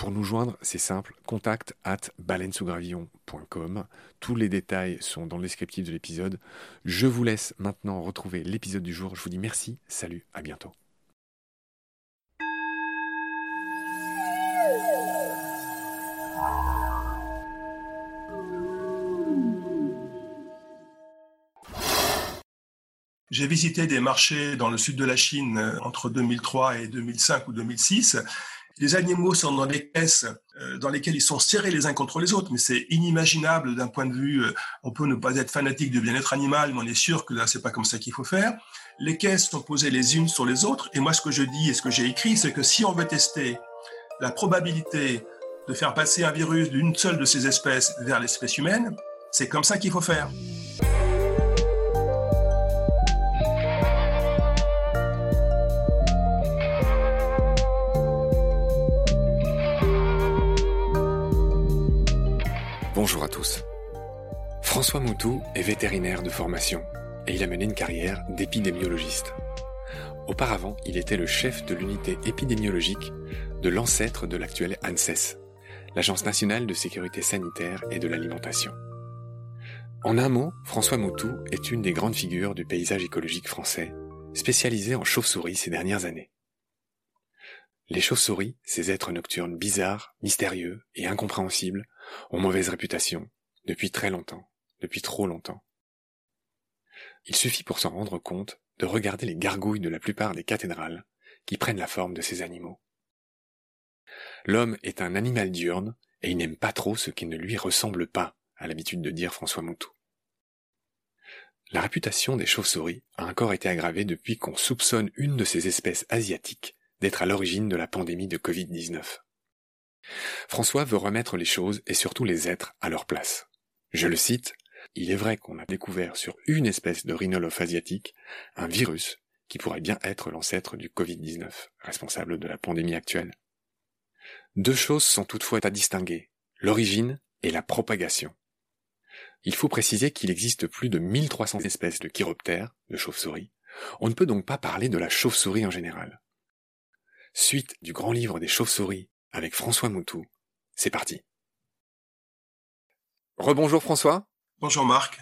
Pour nous joindre, c'est simple, contact at baleinesougravillon.com. Tous les détails sont dans le descriptif de l'épisode. Je vous laisse maintenant retrouver l'épisode du jour. Je vous dis merci, salut, à bientôt. J'ai visité des marchés dans le sud de la Chine euh, entre 2003 et 2005 ou 2006 les animaux sont dans des caisses euh, dans lesquelles ils sont serrés les uns contre les autres, mais c'est inimaginable d'un point de vue. Euh, on peut ne pas être fanatique du bien-être animal, mais on est sûr que là, c'est pas comme ça qu'il faut faire. Les caisses sont posées les unes sur les autres, et moi, ce que je dis et ce que j'ai écrit, c'est que si on veut tester la probabilité de faire passer un virus d'une seule de ces espèces vers l'espèce humaine, c'est comme ça qu'il faut faire. Bonjour à tous. François Moutou est vétérinaire de formation et il a mené une carrière d'épidémiologiste. Auparavant, il était le chef de l'unité épidémiologique de l'ancêtre de l'actuelle ANSES, l'Agence nationale de sécurité sanitaire et de l'alimentation. En un mot, François Moutou est une des grandes figures du paysage écologique français, spécialisé en chauves-souris ces dernières années. Les chauves-souris, ces êtres nocturnes bizarres, mystérieux et incompréhensibles, ont mauvaise réputation, depuis très longtemps, depuis trop longtemps. Il suffit pour s'en rendre compte de regarder les gargouilles de la plupart des cathédrales qui prennent la forme de ces animaux. L'homme est un animal diurne et il n'aime pas trop ce qui ne lui ressemble pas, à l'habitude de dire François Moutou. La réputation des chauves-souris a encore été aggravée depuis qu'on soupçonne une de ces espèces asiatiques d'être à l'origine de la pandémie de Covid-19. François veut remettre les choses et surtout les êtres à leur place. Je le cite, Il est vrai qu'on a découvert sur une espèce de rhinolophe asiatique un virus qui pourrait bien être l'ancêtre du Covid-19, responsable de la pandémie actuelle. Deux choses sont toutefois à distinguer, l'origine et la propagation. Il faut préciser qu'il existe plus de 1300 espèces de chiroptères, de chauves-souris. On ne peut donc pas parler de la chauve-souris en général. Suite du grand livre des chauves-souris avec François Moutou. C'est parti. Rebonjour François. Bonjour Marc.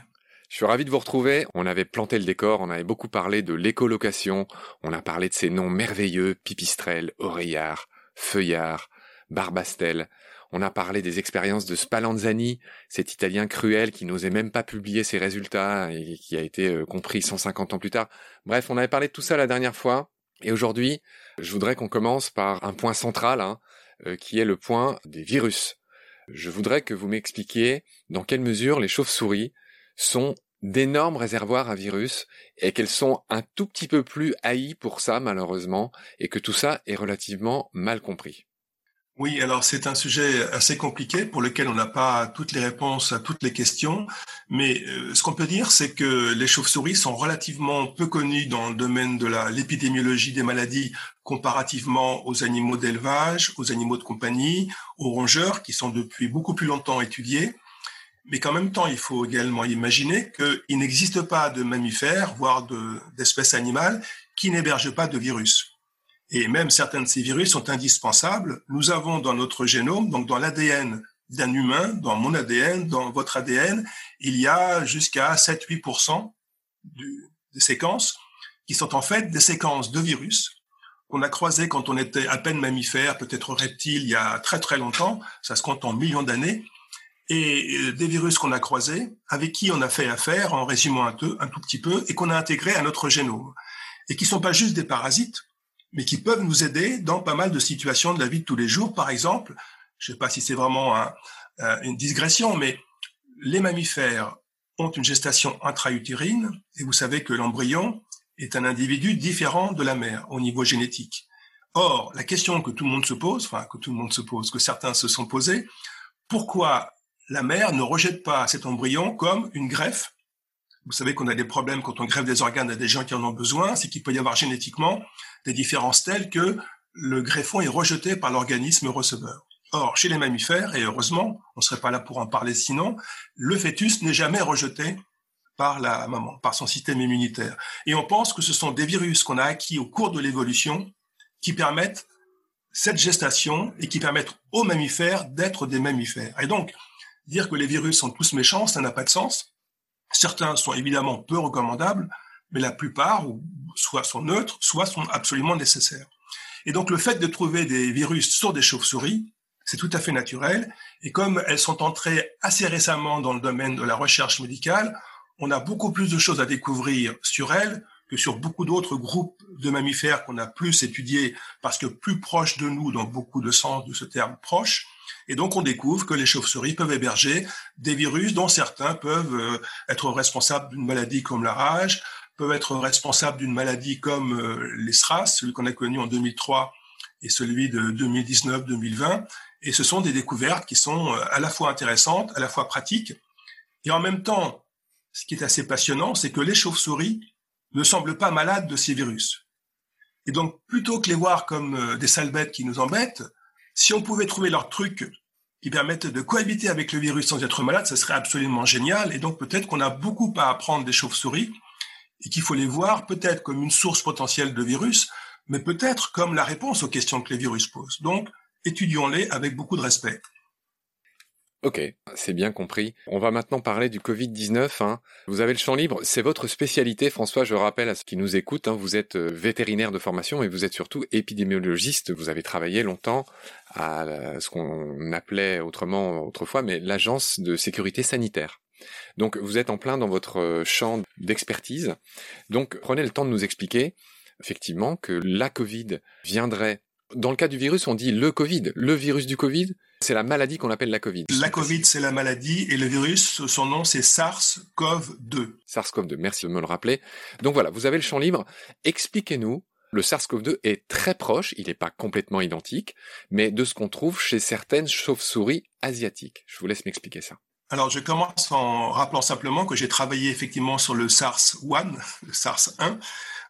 Je suis ravi de vous retrouver. On avait planté le décor, on avait beaucoup parlé de l'écolocation, on a parlé de ces noms merveilleux, pipistrelle, oreillard, feuillard, barbastel. On a parlé des expériences de Spallanzani, cet Italien cruel qui n'osait même pas publier ses résultats et qui a été euh, compris 150 ans plus tard. Bref, on avait parlé de tout ça la dernière fois. Et aujourd'hui, je voudrais qu'on commence par un point central, hein, qui est le point des virus. Je voudrais que vous m'expliquiez dans quelle mesure les chauves-souris sont d'énormes réservoirs à virus et qu'elles sont un tout petit peu plus haïes pour ça malheureusement et que tout ça est relativement mal compris. Oui, alors c'est un sujet assez compliqué pour lequel on n'a pas toutes les réponses à toutes les questions, mais euh, ce qu'on peut dire, c'est que les chauves-souris sont relativement peu connues dans le domaine de l'épidémiologie des maladies comparativement aux animaux d'élevage, aux animaux de compagnie, aux rongeurs, qui sont depuis beaucoup plus longtemps étudiés, mais qu'en même temps, il faut également imaginer qu'il n'existe pas de mammifères, voire d'espèces animales, qui n'hébergent pas de virus et même certains de ces virus sont indispensables. Nous avons dans notre génome, donc dans l'ADN d'un humain, dans mon ADN, dans votre ADN, il y a jusqu'à 7-8% des séquences qui sont en fait des séquences de virus qu'on a croisées quand on était à peine mammifère, peut-être reptile, il y a très très longtemps, ça se compte en millions d'années, et euh, des virus qu'on a croisés, avec qui on a fait affaire, en résumant un, peu, un tout petit peu, et qu'on a intégré à notre génome, et qui sont pas juste des parasites, mais qui peuvent nous aider dans pas mal de situations de la vie de tous les jours. Par exemple, je ne sais pas si c'est vraiment une digression, mais les mammifères ont une gestation intra-utérine et vous savez que l'embryon est un individu différent de la mère au niveau génétique. Or, la question que tout le monde se pose, enfin que tout le monde se pose, que certains se sont posés, pourquoi la mère ne rejette pas cet embryon comme une greffe vous savez qu'on a des problèmes quand on greffe des organes à des gens qui en ont besoin, c'est qu'il peut y avoir génétiquement des différences telles que le greffon est rejeté par l'organisme receveur. Or, chez les mammifères, et heureusement, on ne serait pas là pour en parler sinon, le fœtus n'est jamais rejeté par la maman, par son système immunitaire. Et on pense que ce sont des virus qu'on a acquis au cours de l'évolution qui permettent cette gestation et qui permettent aux mammifères d'être des mammifères. Et donc, dire que les virus sont tous méchants, ça n'a pas de sens. Certains sont évidemment peu recommandables, mais la plupart soit sont neutres, soit sont absolument nécessaires. Et donc le fait de trouver des virus sur des chauves-souris, c'est tout à fait naturel. Et comme elles sont entrées assez récemment dans le domaine de la recherche médicale, on a beaucoup plus de choses à découvrir sur elles que sur beaucoup d'autres groupes de mammifères qu'on a plus étudiés parce que plus proches de nous dans beaucoup de sens de ce terme proche. Et donc, on découvre que les chauves-souris peuvent héberger des virus dont certains peuvent euh, être responsables d'une maladie comme la rage, peuvent être responsables d'une maladie comme euh, les SRAS, celui qu'on a connu en 2003 et celui de 2019-2020. Et ce sont des découvertes qui sont euh, à la fois intéressantes, à la fois pratiques. Et en même temps, ce qui est assez passionnant, c'est que les chauves-souris ne semblent pas malades de ces virus. Et donc, plutôt que les voir comme des sales bêtes qui nous embêtent, si on pouvait trouver leurs trucs qui permettent de cohabiter avec le virus sans être malade, ça serait absolument génial. Et donc peut-être qu'on a beaucoup à apprendre des chauves-souris et qu'il faut les voir peut-être comme une source potentielle de virus, mais peut-être comme la réponse aux questions que les virus posent. Donc étudions-les avec beaucoup de respect. Ok, c'est bien compris. On va maintenant parler du Covid-19. Hein. Vous avez le champ libre, c'est votre spécialité, François. Je rappelle à ceux qui nous écoutent, hein, vous êtes euh, vétérinaire de formation et vous êtes surtout épidémiologiste. Vous avez travaillé longtemps à ce qu'on appelait autrement autrefois, mais l'agence de sécurité sanitaire. Donc vous êtes en plein dans votre euh, champ d'expertise. Donc prenez le temps de nous expliquer effectivement que la Covid viendrait dans le cas du virus, on dit le Covid. Le virus du Covid, c'est la maladie qu'on appelle la Covid. La Covid, c'est la maladie et le virus, son nom, c'est SARS-CoV-2. SARS-CoV-2, merci de me le rappeler. Donc voilà, vous avez le champ libre. Expliquez-nous. Le SARS-CoV-2 est très proche, il n'est pas complètement identique, mais de ce qu'on trouve chez certaines chauves-souris asiatiques. Je vous laisse m'expliquer ça. Alors, je commence en rappelant simplement que j'ai travaillé effectivement sur le SARS-1, le SARS-1,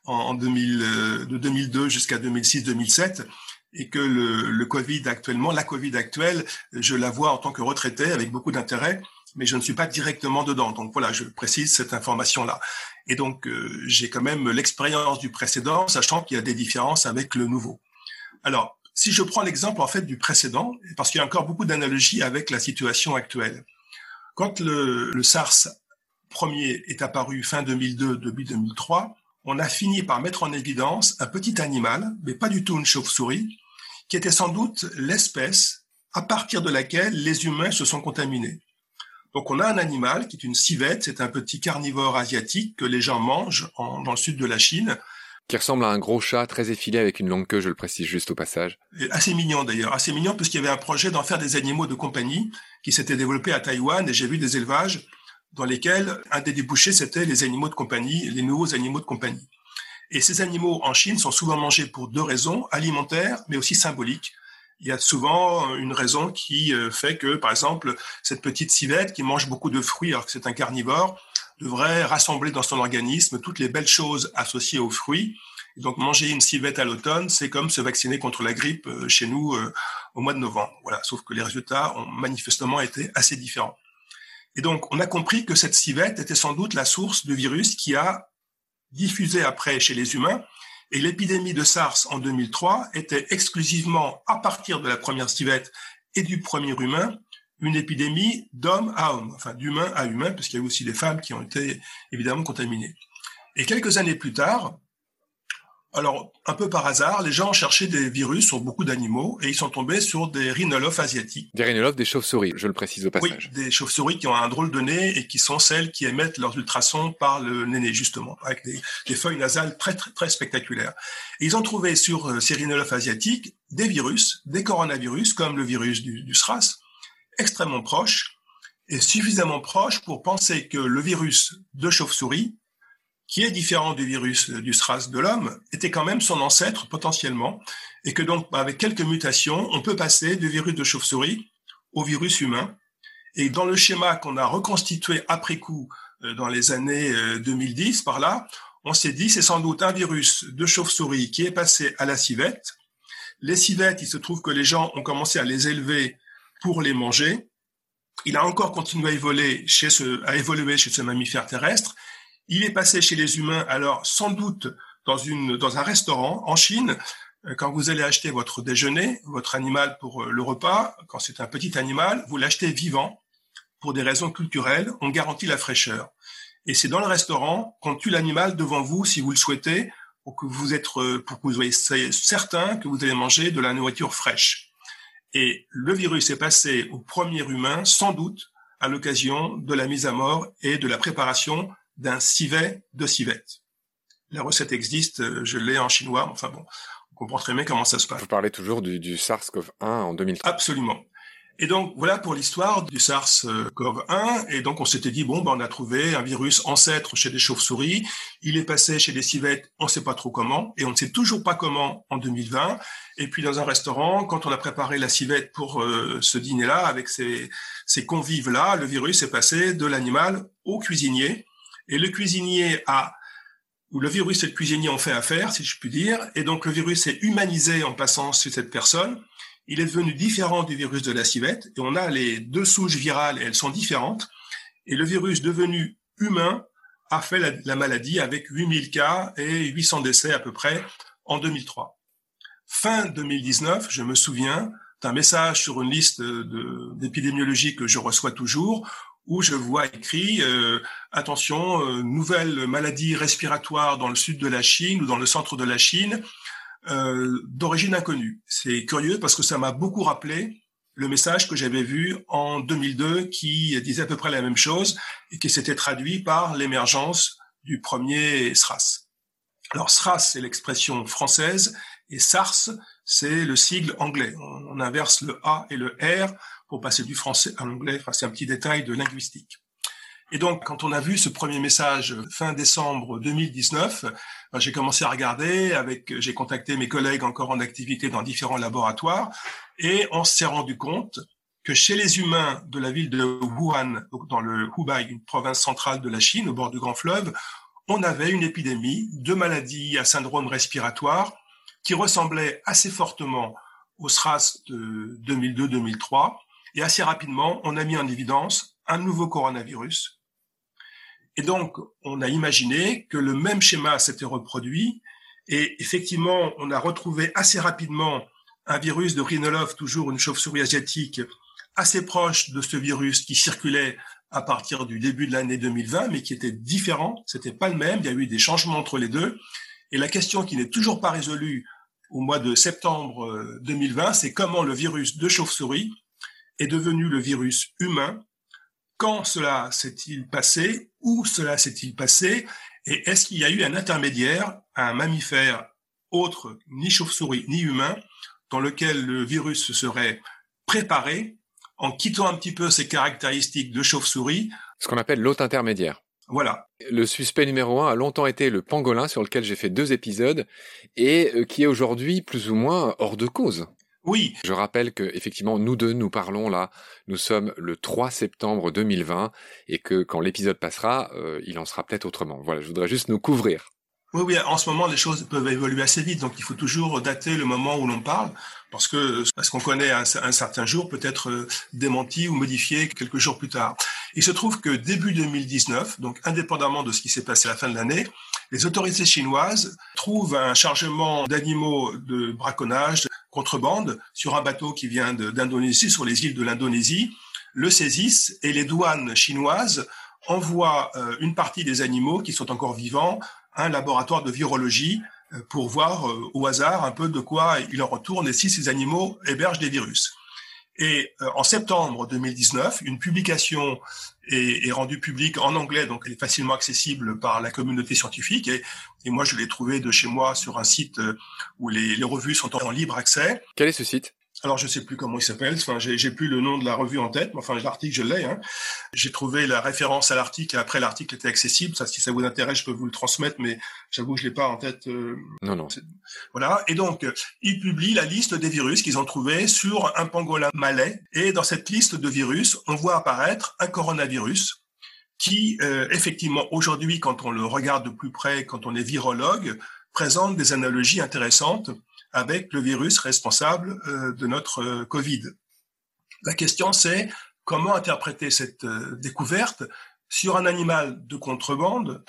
en, 2000, euh, de 2002 jusqu'à 2006-2007 et que le, le, Covid actuellement, la Covid actuelle, je la vois en tant que retraité avec beaucoup d'intérêt, mais je ne suis pas directement dedans. Donc voilà, je précise cette information-là. Et donc euh, j'ai quand même l'expérience du précédent, sachant qu'il y a des différences avec le nouveau. Alors, si je prends l'exemple en fait du précédent, parce qu'il y a encore beaucoup d'analogies avec la situation actuelle. Quand le, le SARS premier est apparu fin 2002, début 2003, on a fini par mettre en évidence un petit animal, mais pas du tout une chauve-souris, qui était sans doute l'espèce à partir de laquelle les humains se sont contaminés. Donc on a un animal qui est une civette, c'est un petit carnivore asiatique que les gens mangent dans le sud de la Chine, Qui ressemble à un gros chat très effilé avec une longue queue, je le précise juste au passage. assez mignon d'ailleurs, assez mignon puisqu'il y avait un projet d'en faire des animaux de compagnie qui s'était développé à Taïwan et j'ai vu des élevages dans lesquels un des débouchés c'était les animaux de compagnie, les nouveaux animaux de compagnie. Et ces animaux en Chine sont souvent mangés pour deux raisons, alimentaires mais aussi symboliques il y a souvent une raison qui euh, fait que, par exemple, cette petite civette qui mange beaucoup de fruits alors que c'est un carnivore, devrait rassembler dans son organisme toutes les belles choses associées aux fruits. donc manger une civette à l'automne, c'est comme se vacciner contre la grippe euh, chez nous euh, au mois de novembre. Voilà, sauf que les résultats ont manifestement été assez différents. Et donc on a compris que cette civette était sans doute la source du virus qui a diffusé après chez les humains et l'épidémie de SARS en 2003 était exclusivement, à partir de la première civette et du premier humain, une épidémie d'homme à homme, enfin d'humain à humain, parce qu'il y a aussi des femmes qui ont été évidemment contaminées. Et quelques années plus tard, alors, un peu par hasard, les gens ont cherché des virus sur beaucoup d'animaux et ils sont tombés sur des rhinolophes asiatiques. Des rhinolophes, des chauves-souris, je le précise au passage. Oui, des chauves-souris qui ont un drôle de nez et qui sont celles qui émettent leurs ultrasons par le nez, justement, avec des, feuilles nasales très, très, très spectaculaires. Et ils ont trouvé sur euh, ces rhinolophes asiatiques des virus, des coronavirus, comme le virus du, du SRAS, extrêmement proches et suffisamment proches pour penser que le virus de chauve-souris qui est différent du virus du SRAS de l'homme, était quand même son ancêtre potentiellement, et que donc avec quelques mutations, on peut passer du virus de chauve-souris au virus humain. Et dans le schéma qu'on a reconstitué après coup euh, dans les années 2010 euh, par là, on s'est dit c'est sans doute un virus de chauve-souris qui est passé à la civette. Les civettes, il se trouve que les gens ont commencé à les élever pour les manger. Il a encore continué à évoluer chez ce, à évoluer chez ce mammifère terrestre il est passé chez les humains, alors sans doute dans, une, dans un restaurant en Chine, euh, quand vous allez acheter votre déjeuner, votre animal pour euh, le repas, quand c'est un petit animal, vous l'achetez vivant. Pour des raisons culturelles, on garantit la fraîcheur. Et c'est dans le restaurant qu'on tue l'animal devant vous, si vous le souhaitez, pour que vous êtes, euh, pour que vous soyez certain que vous allez manger de la nourriture fraîche. Et le virus est passé au premier humain, sans doute, à l'occasion de la mise à mort et de la préparation d'un civet de civette. La recette existe, euh, je l'ai en chinois, enfin bon, on comprend très bien comment ça se passe. Vous parlez toujours du, du SARS-CoV-1 en 2003. Absolument. Et donc voilà pour l'histoire du SARS-CoV-1. Et donc on s'était dit bon ben on a trouvé un virus ancêtre chez les chauves-souris. Il est passé chez les civettes, on ne sait pas trop comment, et on ne sait toujours pas comment en 2020. Et puis dans un restaurant, quand on a préparé la civette pour euh, ce dîner-là avec ces, ces convives-là, le virus est passé de l'animal au cuisinier. Et le cuisinier a, ou le virus et le cuisinier ont fait affaire, si je puis dire, et donc le virus est humanisé en passant sur cette personne. Il est devenu différent du virus de la civette, et on a les deux souches virales, et elles sont différentes. Et le virus devenu humain a fait la, maladie avec 8000 cas et 800 décès à peu près en 2003. Fin 2019, je me souviens d'un message sur une liste d'épidémiologie que je reçois toujours, où je vois écrit euh, attention, euh, nouvelle maladie respiratoire dans le sud de la Chine ou dans le centre de la Chine euh, d'origine inconnue. C'est curieux parce que ça m'a beaucoup rappelé le message que j'avais vu en 2002 qui disait à peu près la même chose et qui s'était traduit par l'émergence du premier SRAS. Alors SRAS, c'est l'expression française et SARS, c'est le sigle anglais. On, inverse le A et le R pour passer du français à l'anglais. Enfin, c'est un petit détail de linguistique. Et donc, quand on a vu ce premier message fin décembre 2019, ben, j'ai commencé à regarder. Avec, j'ai contacté mes collègues encore en activité dans différents laboratoires, et on s'est rendu compte que chez les humains de la ville de Wuhan, dans le Hubei, une province centrale de la Chine, au bord du Grand Fleuve, on avait une épidémie de maladies à syndrome respiratoire qui ressemblait assez fortement au SRAS de 2002-2003 et assez rapidement, on a mis en évidence un nouveau coronavirus. Et donc, on a imaginé que le même schéma s'était reproduit. Et effectivement, on a retrouvé assez rapidement un virus de rhinolophe, toujours une chauve-souris asiatique, assez proche de ce virus qui circulait à partir du début de l'année 2020, mais qui était différent. C'était pas le même. Il y a eu des changements entre les deux. Et la question qui n'est toujours pas résolue au mois de septembre 2020, c'est comment le virus de chauve-souris est devenu le virus humain quand cela s'est-il passé, où cela s'est-il passé, et est-ce qu'il y a eu un intermédiaire, un mammifère autre, ni chauve-souris, ni humain, dans lequel le virus se serait préparé en quittant un petit peu ses caractéristiques de chauve-souris? Ce qu'on appelle l'hôte intermédiaire. Voilà. Le suspect numéro un a longtemps été le pangolin sur lequel j'ai fait deux épisodes et euh, qui est aujourd'hui plus ou moins hors de cause. Oui. Je rappelle que effectivement nous deux nous parlons là, nous sommes le 3 septembre 2020 et que quand l'épisode passera, euh, il en sera peut-être autrement. Voilà, je voudrais juste nous couvrir. Oui, oui, en ce moment, les choses peuvent évoluer assez vite, donc il faut toujours dater le moment où l'on parle, parce que parce qu'on connaît un, un, certain jour peut être euh, démenti ou modifié quelques jours plus tard. Il se trouve que début 2019, donc indépendamment de ce qui s'est passé à la fin de l'année, les autorités chinoises trouvent un chargement d'animaux de braconnage, de contrebande, sur un bateau qui vient d'Indonésie, sur les îles de l'Indonésie, le saisissent et les douanes chinoises envoient euh, une partie des animaux qui sont encore vivants un laboratoire de virologie euh, pour voir euh, au hasard un peu de quoi il en retourne et si ces animaux hébergent des virus. Et euh, en septembre 2019, une publication est, rendue publique en anglais, donc elle est facilement accessible par la communauté scientifique. Et, moi, je l'ai trouvée de chez moi sur un site où les, les revues sont en libre accès. Quel est ce site? Alors je sais plus comment il s'appelle, enfin j'ai plus le nom de la revue en tête, mais enfin l'article je l'ai. Hein. J'ai trouvé la référence à l'article et après l'article était accessible. Ça, si ça vous intéresse, je peux vous le transmettre, mais j'avoue je l'ai pas en tête. Euh, non non. Voilà. Et donc ils publient la liste des virus qu'ils ont trouvés sur un pangolin malais. Et dans cette liste de virus, on voit apparaître un coronavirus qui, euh, effectivement, aujourd'hui, quand on le regarde de plus près, quand on est virologue, présente des analogies intéressantes avec le virus responsable euh, de notre euh, Covid. La question, c'est comment interpréter cette euh, découverte sur un animal de contrebande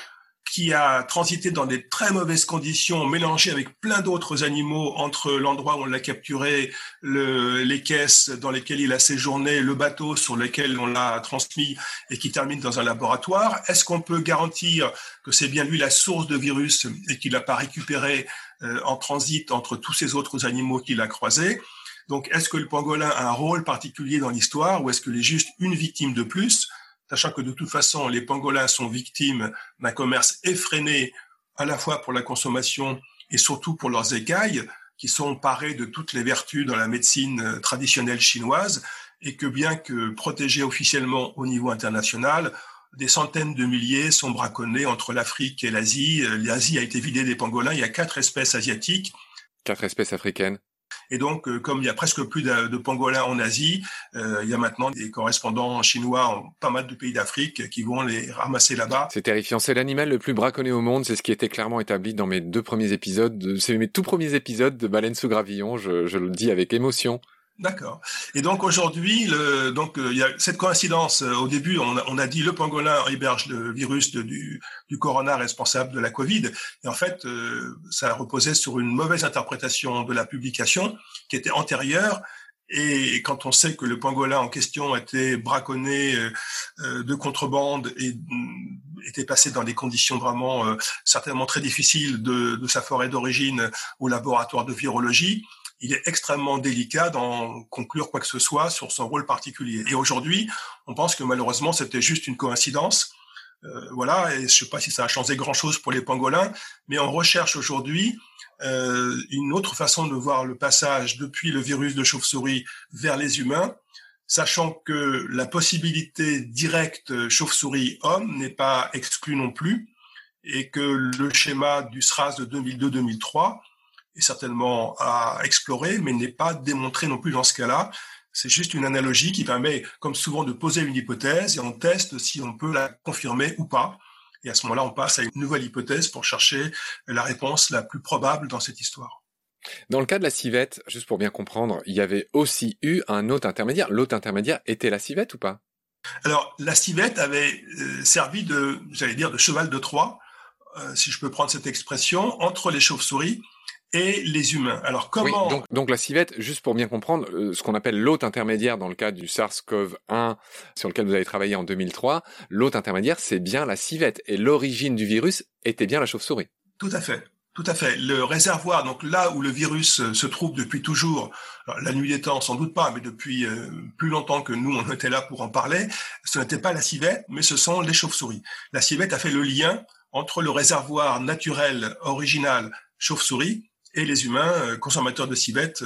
qui a transité dans des très mauvaises conditions, mélangé avec plein d'autres animaux entre l'endroit où on l'a capturé, le, les caisses dans lesquelles il a séjourné, le bateau sur lequel on l'a transmis et qui termine dans un laboratoire. Est-ce qu'on peut garantir que c'est bien lui la source de virus et qu'il n'a pas récupéré euh, en transit entre tous ces autres animaux qu'il a croisés. Donc, est-ce que le pangolin a un rôle particulier dans l'histoire ou est-ce qu'il est juste une victime de plus, sachant que de toute façon, les pangolins sont victimes d'un commerce effréné à la fois pour la consommation et surtout pour leurs écailles, qui sont parés de toutes les vertus dans la médecine euh, traditionnelle chinoise, et que bien que protégés officiellement au niveau international, des centaines de milliers sont braconnés entre l'Afrique et l'Asie. Euh, L'Asie a été vidée des pangolins. Il y a quatre espèces asiatiques. Quatre espèces africaines. Et donc, euh, comme il y a presque plus de, pangolins en Asie, euh, il y a maintenant des correspondants chinois en pas mal de pays d'Afrique qui vont les ramasser là-bas. C'est terrifiant. C'est l'animal le plus braconné au monde. C'est ce qui était clairement établi dans mes deux premiers épisodes. C'est mes tout premiers épisodes de Baleine sous gravillon. je le dis avec émotion. D'accord. Et donc aujourd'hui, le, donc euh, il y a cette coïncidence. Euh, au début, on a, on a, dit le pangolin héberge le virus du, du corona responsable de la Covid. Et en fait, euh, ça reposait sur une mauvaise interprétation de la publication qui était antérieure. Et quand on sait que le pangolin en question était braconné de contrebande et mm, était passé dans des conditions vraiment certainement très difficiles de, de sa forêt d'origine au laboratoire de virologie, il est extrêmement délicat d'en conclure quoi que ce soit sur son rôle particulier. Et aujourd'hui, on pense que malheureusement, c'était juste une coïncidence. Euh, voilà, et je ne sais pas si ça a changé grand-chose pour les pangolins, mais on recherche aujourd'hui euh, une autre façon de voir le passage depuis le virus de chauve-souris vers les humains, sachant que la possibilité directe chauve-souris-homme n'est pas exclue non plus, et que le schéma du SRAS de 2002-2003 est certainement à explorer, mais n'est pas démontré non plus dans ce cas-là. C'est juste une analogie qui permet, comme souvent, de poser une hypothèse et on teste si on peut la confirmer ou pas. Et à ce moment-là, on passe à une nouvelle hypothèse pour chercher la réponse la plus probable dans cette histoire. Dans le cas de la civette, juste pour bien comprendre, il y avait aussi eu un hôte intermédiaire. L'hôte intermédiaire était la civette ou pas? Alors, la civette avait euh, servi de, j'allais dire, de cheval de Troie, euh, si je peux prendre cette expression, entre les chauves-souris et les humains. Alors comment donc, donc, la civette, juste pour bien comprendre, euh, ce qu'on appelle l'hôte intermédiaire dans le cas du SARS-CoV-1 sur lequel vous avez travaillé en 2003, l'hôte intermédiaire, c'est bien la civette et l'origine du virus était bien la chauve-souris. Tout à fait. Tout à fait. Le réservoir, donc là où le virus se trouve depuis toujours, la nuit des temps sans doute pas, mais depuis plus longtemps que nous on était là pour en parler, ce n'était pas la civette, mais ce sont les chauves-souris. La civette a fait le lien entre le réservoir naturel original chauve-souris et les humains consommateurs de civette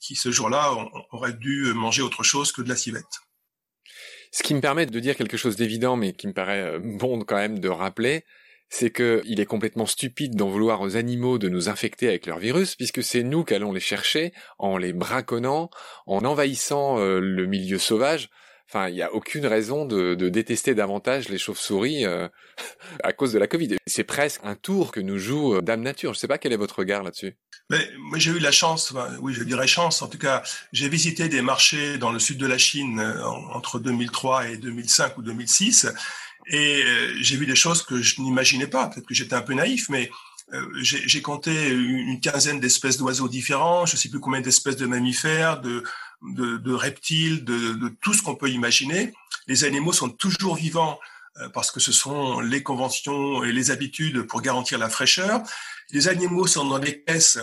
qui ce jour-là auraient dû manger autre chose que de la civette. Ce qui me permet de dire quelque chose d'évident, mais qui me paraît euh, bon quand même de rappeler, c'est qu'il est complètement stupide d'en vouloir aux animaux de nous infecter avec leur virus, puisque c'est nous qu'allons les chercher en les braconnant, en envahissant euh, le milieu sauvage. Enfin, il n'y a aucune raison de, détester davantage les chauves-souris euh, à cause de la Covid. C'est presque un tour que nous joue euh, Dame Nature. Je ne sais pas quel est votre regard là-dessus. Mais moi, j'ai eu la chance, oui, je dirais chance. En tout cas, j'ai visité des marchés dans le sud de la Chine euh, entre 2003 et 2005 ou 2006, et j'ai vu des choses que je n'imaginais pas. Peut-être que j'étais un peu naïf, mais j'ai compté une quinzaine d'espèces d'oiseaux différents, je ne sais plus combien d'espèces de mammifères, de, de, reptiles, de, tout ce qu'on peut imaginer. Les animaux sont toujours vivants euh, parce que ce sont les conventions et les habitudes pour garantir la fraîcheur. Les animaux sont dans des caisses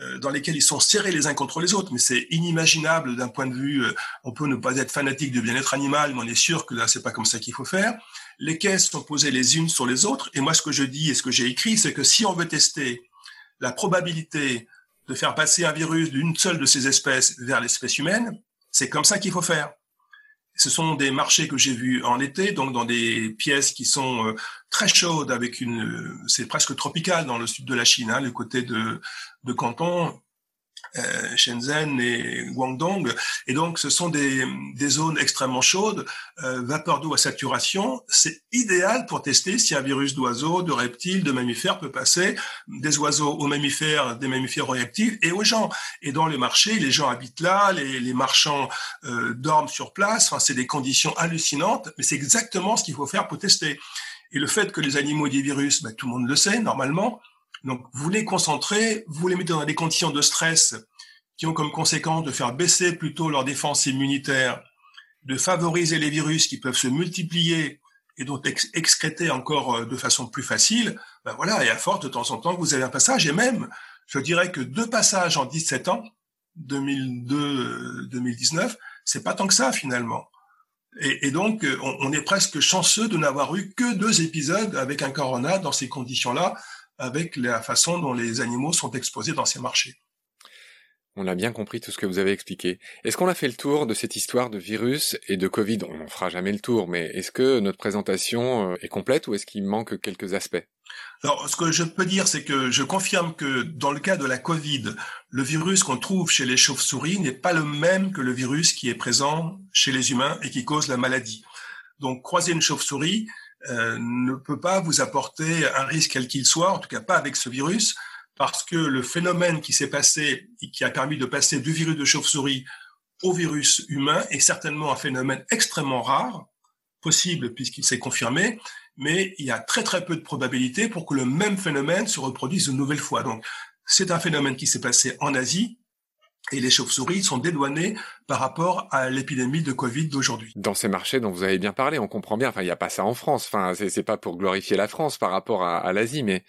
euh, dans lesquelles ils sont serrés les uns contre les autres, mais c'est inimaginable d'un point de vue. Euh, on peut ne pas être fanatique du bien-être animal, mais on est sûr que là c'est pas comme ça qu'il faut faire. Les caisses sont posées les unes sur les autres, et moi ce que je dis et ce que j'ai écrit, c'est que si on veut tester la probabilité de faire passer un virus d'une seule de ces espèces vers l'espèce humaine, c'est comme ça qu'il faut faire. Ce sont des marchés que j'ai vus en été, donc dans des pièces qui sont euh, très chaudes, avec une, c'est presque tropical dans le sud de la Chine, hein, le côté de, de Canton, euh, Shenzhen et Guangdong. Et donc, ce sont des, des zones extrêmement chaudes, euh, vapeur d'eau à saturation. C'est idéal pour tester si un virus d'oiseaux, de reptiles, de mammifères peut passer des oiseaux aux mammifères, des mammifères aux reptiles et aux gens. Et dans le marché, les gens habitent là, les, les marchands euh, dorment sur place. Enfin, c'est des conditions hallucinantes, mais c'est exactement ce qu'il faut faire pour tester. Et le fait que les animaux aient des virus, ben, tout le monde le sait normalement. Donc, vous les concentrez, vous les mettez dans des conditions de stress qui ont comme conséquence de faire baisser plutôt leur défense immunitaire, de favoriser les virus qui peuvent se multiplier et donc excréter encore euh, de façon plus facile, ben voilà, et à force de temps en temps, vous avez un passage, et même, je dirais que deux passages en 17 ans, 2002-2019, c'est pas tant que ça finalement. Et, donc, on, on, est presque chanceux de n'avoir eu que deux épisodes avec un corona dans ces conditions-là, avec la façon dont les animaux sont exposés dans ces marchés. On a bien compris tout ce que vous avez expliqué. Est-ce qu'on a fait le tour de cette histoire de virus et de Covid? On n'en fera jamais le tour, mais est-ce que notre présentation euh, est complète ou est-ce qu'il manque quelques aspects? Alors, ce que je peux dire, c'est que je confirme que dans le cas de la Covid, le virus qu'on trouve chez les chauves-souris n'est pas le même que le virus qui est présent chez les humains et qui cause la maladie. Donc, croiser une chauve-souris, euh, ne peut pas vous apporter un risque quel qu'il soit, en tout cas pas avec ce virus, parce que le phénomène qui s'est passé, qui a permis de passer du virus de chauve-souris au virus humain, est certainement un phénomène extrêmement rare, possible puisqu'il s'est confirmé, mais il y a très très peu de probabilité pour que le même phénomène se reproduise une nouvelle fois. Donc, c'est un phénomène qui s'est passé en Asie, et les chauves-souris sont dédouanées par rapport à l'épidémie de Covid d'aujourd'hui. Dans ces marchés dont vous avez bien parlé, on comprend bien. Enfin, il n'y a pas ça en France. Enfin, c'est pas pour glorifier la France par rapport à, l'Asie, mais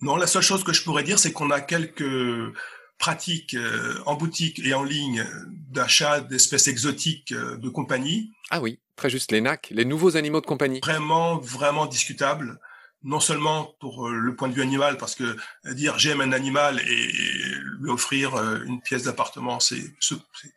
non. La seule chose que je pourrais dire, c'est qu'on a quelques pratiques euh, en boutique et en ligne d'achat d'espèces exotiques euh, de compagnie. Ah oui, très juste les NAC, les nouveaux animaux de compagnie. Vraiment, vraiment discutable non seulement pour euh, le point de vue animal, parce que euh, dire j'aime un animal et lui offrir euh, une pièce d'appartement, c'est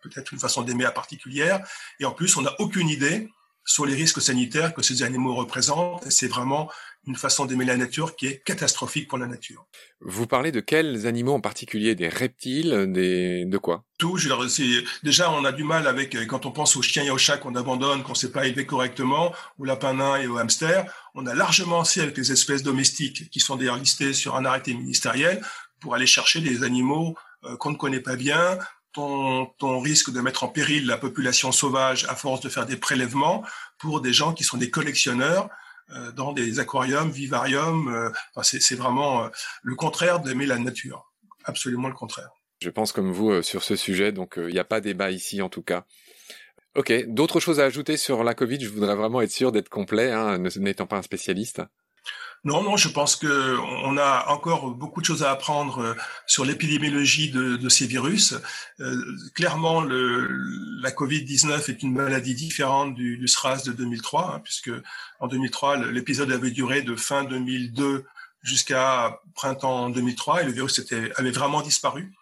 peut-être une façon d'aimer à particulière. Et en plus, on n'a aucune idée sur les risques sanitaires que ces animaux représentent. C'est vraiment une façon d'aimer la nature qui est catastrophique pour la nature. Vous parlez de quels animaux en particulier? Des reptiles des... De quoi? Tout. Je, déjà, on a du mal avec, quand on pense aux chiens et aux chats qu'on abandonne, qu'on ne sait pas élever correctement, aux lapins nains et aux hamsters, on a largement assez avec les espèces domestiques qui sont d'ailleurs listées sur un arrêté ministériel pour aller chercher des animaux euh, qu'on ne connaît pas bien, on, risque de mettre en péril la population sauvage à force de faire des prélèvements pour des gens qui sont des collectionneurs euh, dans des aquariums, vivariums. Euh, c'est vraiment euh, le contraire d'aimer la nature. Absolument le contraire. Je pense comme vous sur ce sujet, donc il n'y a pas débat ici en tout cas. Ok, d'autres choses à ajouter sur la Covid? Je voudrais vraiment être sûr d'être complet, hein, n'étant pas un spécialiste. Non, non, je pense que on a encore beaucoup de choses à apprendre euh, sur l'épidémiologie de, ces virus. Euh, clairement, le, la Covid-19 est une maladie différente du, du SRAS de 2003, hein, puisque en 2003, l'épisode avait duré de fin 2002 jusqu'à printemps 2003 et le virus était, avait vraiment disparu.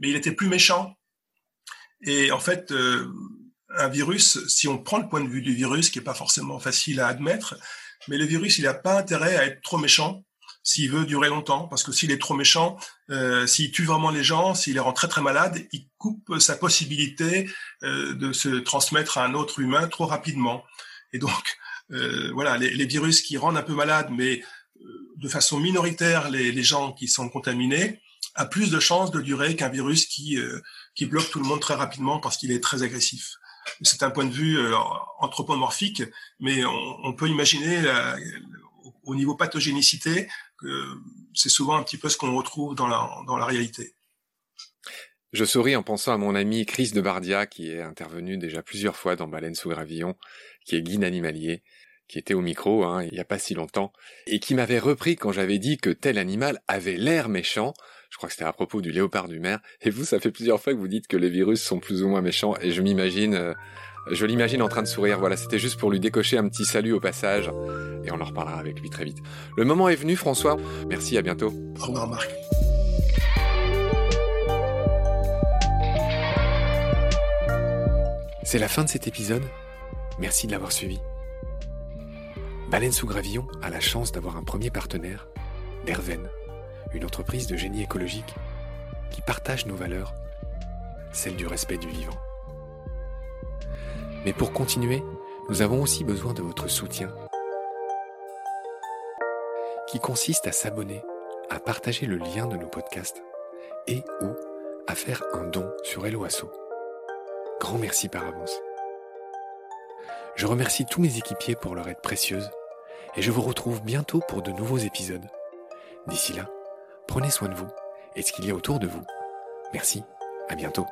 Mais il était plus méchant. Et en fait, euh, un virus, si on prend le point de vue du virus, qui est pas forcément facile à admettre, mais le virus, il n'a pas intérêt à être trop méchant s'il veut durer longtemps, parce que s'il est trop méchant, euh, s'il tue vraiment les gens, s'il les rend très très malades, il coupe sa possibilité euh, de se transmettre à un autre humain trop rapidement. Et donc, euh, voilà, les, virus qui rendent un peu malades, mais euh, de façon minoritaire, les, gens qui sont contaminés, a plus de chances de durer qu'un virus qui bloque tout le monde très rapidement parce qu'il est très agressif c'est un point de vue euh, anthropomorphique, mais on, peut imaginer au niveau pathogénicité que c'est souvent un petit peu ce qu'on retrouve dans la, dans la réalité. Je souris en pensant à mon ami Chris de Bardia, qui est intervenu déjà plusieurs fois dans Baleine sous gravillon, qui est guide animalier, qui était au micro hein, il n'y a pas si longtemps, et qui m'avait repris quand j'avais dit que tel animal avait l'air méchant, je crois que c'était à propos du léopard du mer. Et vous, ça fait plusieurs fois que vous dites que les virus sont plus ou moins méchants. Et je m'imagine, euh, je l'imagine en train de sourire. Voilà, c'était juste pour lui décocher un petit salut au passage. Et on en reparlera avec lui très vite. Le moment est venu, François. Merci, à bientôt. Au revoir, Marc. C'est la fin de cet épisode. Merci de l'avoir suivi. Baleine sous gravillon a la chance d'avoir un premier partenaire, Derven une entreprise de génie écologique qui partage nos valeurs, celle du respect du vivant. Mais pour continuer, nous avons aussi besoin de votre soutien, qui consiste à s'abonner, à partager le lien de nos podcasts et ou à faire un don sur Helloasso. Grand merci par avance. Je remercie tous mes équipiers pour leur aide précieuse et je vous retrouve bientôt pour de nouveaux épisodes. D'ici là, Prenez soin de vous et de ce qu'il y a autour de vous. Merci, à bientôt.